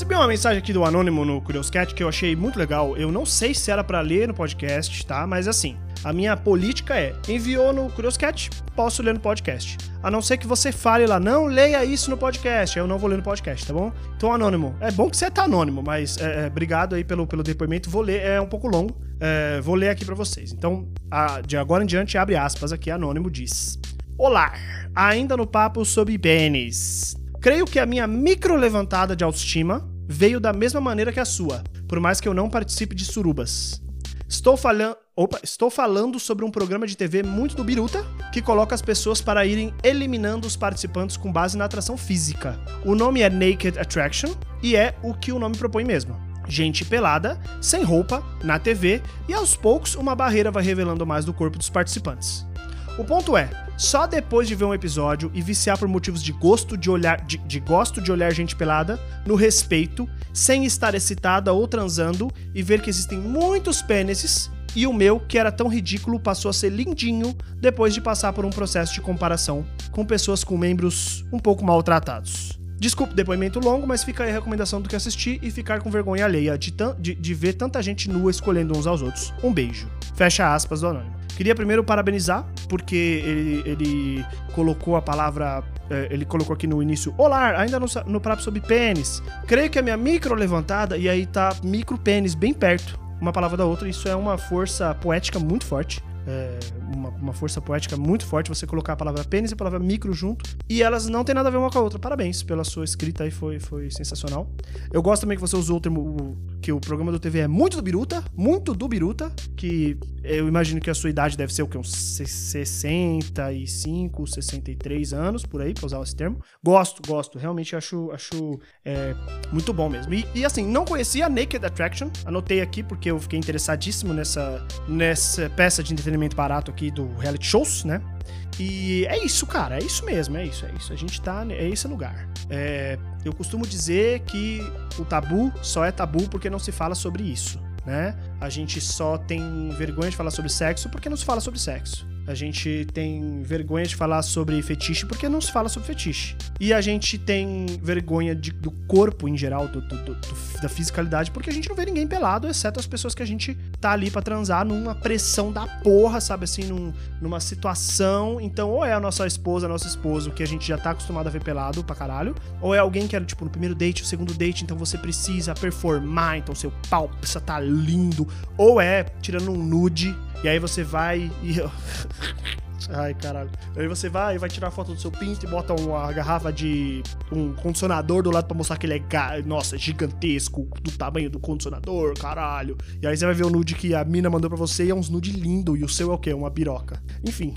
Recebi uma mensagem aqui do Anônimo no Curioscat que eu achei muito legal. Eu não sei se era para ler no podcast, tá? Mas assim, a minha política é: enviou no Curioscat, posso ler no podcast. A não ser que você fale lá, não leia isso no podcast. Eu não vou ler no podcast, tá bom? Então, Anônimo, é bom que você tá anônimo, mas é, é, obrigado aí pelo, pelo depoimento. Vou ler, é um pouco longo. É, vou ler aqui para vocês. Então, a, de agora em diante, abre aspas aqui, Anônimo diz: Olá, ainda no papo sobre pênis. Creio que a minha micro levantada de autoestima veio da mesma maneira que a sua, por mais que eu não participe de surubas. Estou falando. Opa, estou falando sobre um programa de TV muito do Biruta que coloca as pessoas para irem eliminando os participantes com base na atração física. O nome é Naked Attraction e é o que o nome propõe mesmo. Gente pelada, sem roupa, na TV e aos poucos uma barreira vai revelando mais do corpo dos participantes. O ponto é, só depois de ver um episódio e viciar por motivos de gosto de olhar de, de, gosto de olhar gente pelada, no respeito, sem estar excitada ou transando e ver que existem muitos pênises e o meu, que era tão ridículo, passou a ser lindinho depois de passar por um processo de comparação com pessoas com membros um pouco maltratados. Desculpe, depoimento longo, mas fica aí a recomendação do que assistir e ficar com vergonha alheia de, de, de ver tanta gente nua escolhendo uns aos outros. Um beijo. Fecha aspas do Anônimo. Queria primeiro parabenizar, porque ele, ele colocou a palavra. É, ele colocou aqui no início, olá, ainda no, no sobre pênis. Creio que a minha micro levantada, e aí tá micro pênis bem perto, uma palavra da outra. Isso é uma força poética muito forte é, uma, uma, força poética muito forte você colocar a palavra pênis e a palavra micro junto. E elas não têm nada a ver uma com a outra. Parabéns pela sua escrita aí, foi, foi sensacional. Eu gosto também que você usou o termo que o programa do TV é muito do Biruta, muito do Biruta, que eu imagino que a sua idade deve ser o que? Uns 65, 63 anos, por aí, pra usar esse termo. Gosto, gosto. Realmente acho, acho é, muito bom mesmo. E, e, assim, não conhecia a Naked Attraction. Anotei aqui porque eu fiquei interessadíssimo nessa, nessa peça de entretenimento entretenimento barato aqui do reality shows, né? E é isso, cara, é isso mesmo, é isso, é isso. A gente tá, é esse lugar. É, eu costumo dizer que o tabu só é tabu porque não se fala sobre isso, né? A gente só tem vergonha de falar sobre sexo porque não se fala sobre sexo. A gente tem vergonha de falar sobre fetiche porque não se fala sobre fetiche. E a gente tem vergonha de, do corpo em geral, do, do, do, da fisicalidade, porque a gente não vê ninguém pelado, exceto as pessoas que a gente tá ali para transar numa pressão da porra, sabe assim, num, numa situação. Então, ou é a nossa esposa, nosso esposo, que a gente já tá acostumado a ver pelado pra caralho, ou é alguém que era, tipo, no primeiro date, o segundo date, então você precisa performar, então seu pau precisa tá lindo, ou é tirando um nude e aí você vai e. Ai, caralho. Aí você vai e vai tirar foto do seu pinto e bota uma garrafa de um condicionador do lado pra mostrar que ele é, nossa, gigantesco, do tamanho do condicionador, caralho. E aí você vai ver o nude que a mina mandou pra você e é uns nude lindo. E o seu é o quê? Uma biroca. Enfim.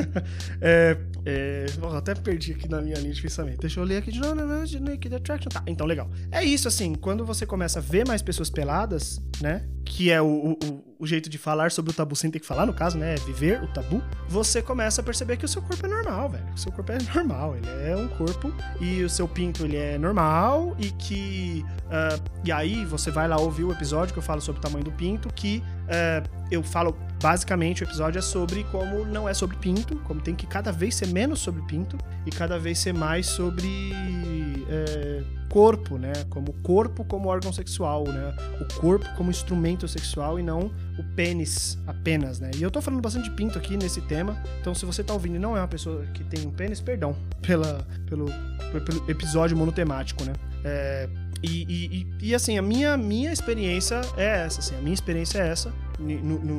é, é, até perdi aqui na minha linha de pensamento. Deixa eu ler aqui de novo. Naked Attraction. Tá, então legal. É isso, assim, quando você começa a ver mais pessoas peladas, né? Que é o, o, o jeito de falar sobre o tabu sem ter que falar, no caso, né? É viver o tabu. Você começa a perceber que o seu corpo é normal, velho. O seu corpo é normal. Ele é um corpo e o seu pinto, ele é normal e que. Uh, e aí você vai lá ouvir o episódio que eu falo sobre o tamanho do pinto, que uh, eu falo basicamente o episódio é sobre como não é sobre pinto, como tem que cada vez ser menos sobre pinto e cada vez ser mais sobre é, corpo, né? Como corpo como órgão sexual, né? O corpo como instrumento sexual e não o pênis apenas, né? E eu tô falando bastante de pinto aqui nesse tema, então se você tá ouvindo e não é uma pessoa que tem um pênis, perdão pela, pelo, pelo episódio monotemático, né? É, e, e, e, assim, a minha, minha experiência é essa, assim, a minha experiência é essa, no, no,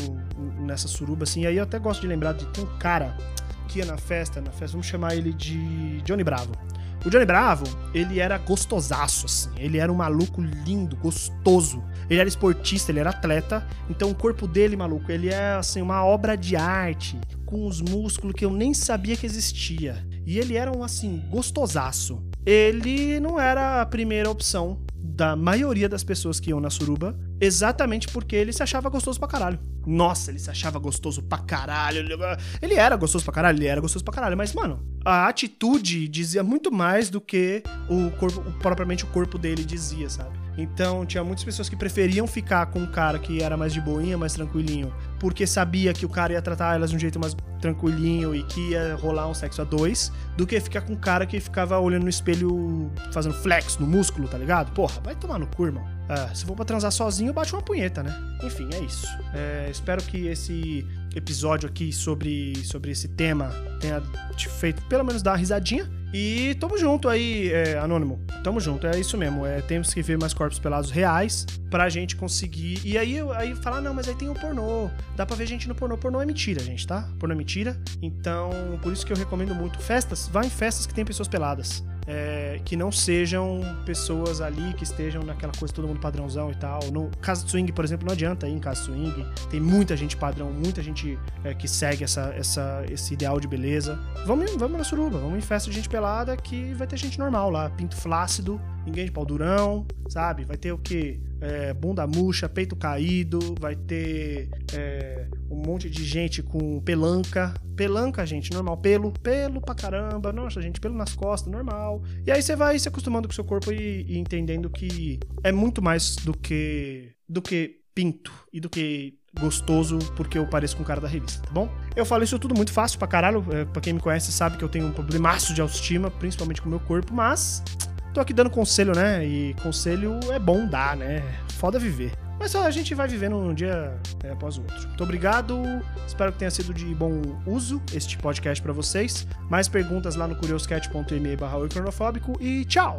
nessa suruba, assim, aí eu até gosto de lembrar de ter um cara que ia na festa, na festa, vamos chamar ele de Johnny Bravo. O Johnny Bravo, ele era gostosaço, assim. Ele era um maluco lindo, gostoso. Ele era esportista, ele era atleta. Então o corpo dele, maluco, ele é, assim, uma obra de arte. Com os músculos que eu nem sabia que existia. E ele era um, assim, gostosaço. Ele não era a primeira opção da maioria das pessoas que iam na suruba, exatamente porque ele se achava gostoso pra caralho. Nossa, ele se achava gostoso pra caralho. Ele era gostoso pra caralho, ele era gostoso pra caralho, mas, mano, a atitude dizia muito mais do que o corpo, propriamente o corpo dele dizia, sabe? Então tinha muitas pessoas que preferiam ficar com um cara que era mais de boinha, mais tranquilinho, porque sabia que o cara ia tratar elas de um jeito mais tranquilinho e que ia rolar um sexo a dois, do que ficar com um cara que ficava olhando no espelho fazendo flex no músculo, tá ligado? Porra, vai tomar no cu, irmão. Ah, se for pra transar sozinho, bate uma punheta, né? Enfim, é isso. É, espero que esse episódio aqui sobre, sobre esse tema tenha te feito pelo menos dar uma risadinha. E tamo junto aí, é, Anônimo. Tamo junto, é isso mesmo. É, temos que ver mais corpos pelados reais pra gente conseguir. E aí, aí falar, não, mas aí tem o pornô. Dá pra ver gente no pornô. Pornô é mentira, gente, tá? Pornô é mentira. Então, por isso que eu recomendo muito festas. Vá em festas que tem pessoas peladas é, que não sejam pessoas ali que estejam naquela coisa todo mundo padrãozão e tal. No caso de swing, por exemplo, não adianta ir em casa de swing. Tem muita gente padrão, muita gente é, que segue essa, essa, esse ideal de beleza. Vamos, vamos na suruba, vamos em festa de gente pelada que vai ter gente normal lá, pinto flácido, ninguém de pau durão, sabe? Vai ter o quê? É, bunda murcha, peito caído, vai ter é, um monte de gente com pelanca. Pelanca, gente, normal. Pelo, pelo pra caramba. Nossa, gente, pelo nas costas, normal. E aí você vai se acostumando com o seu corpo e, e entendendo que é muito mais do que do que pinto e do que gostoso porque eu pareço com o cara da revista, tá bom? Eu falo isso tudo muito fácil pra caralho. É, pra quem me conhece sabe que eu tenho um problemaço de autoestima, principalmente com o meu corpo, mas tô aqui dando conselho, né? E conselho é bom dar, né? Foda viver. Mas a gente vai vivendo um dia é, após o outro. Muito obrigado. Espero que tenha sido de bom uso este podcast para vocês. Mais perguntas lá no curioscat.me barra e tchau!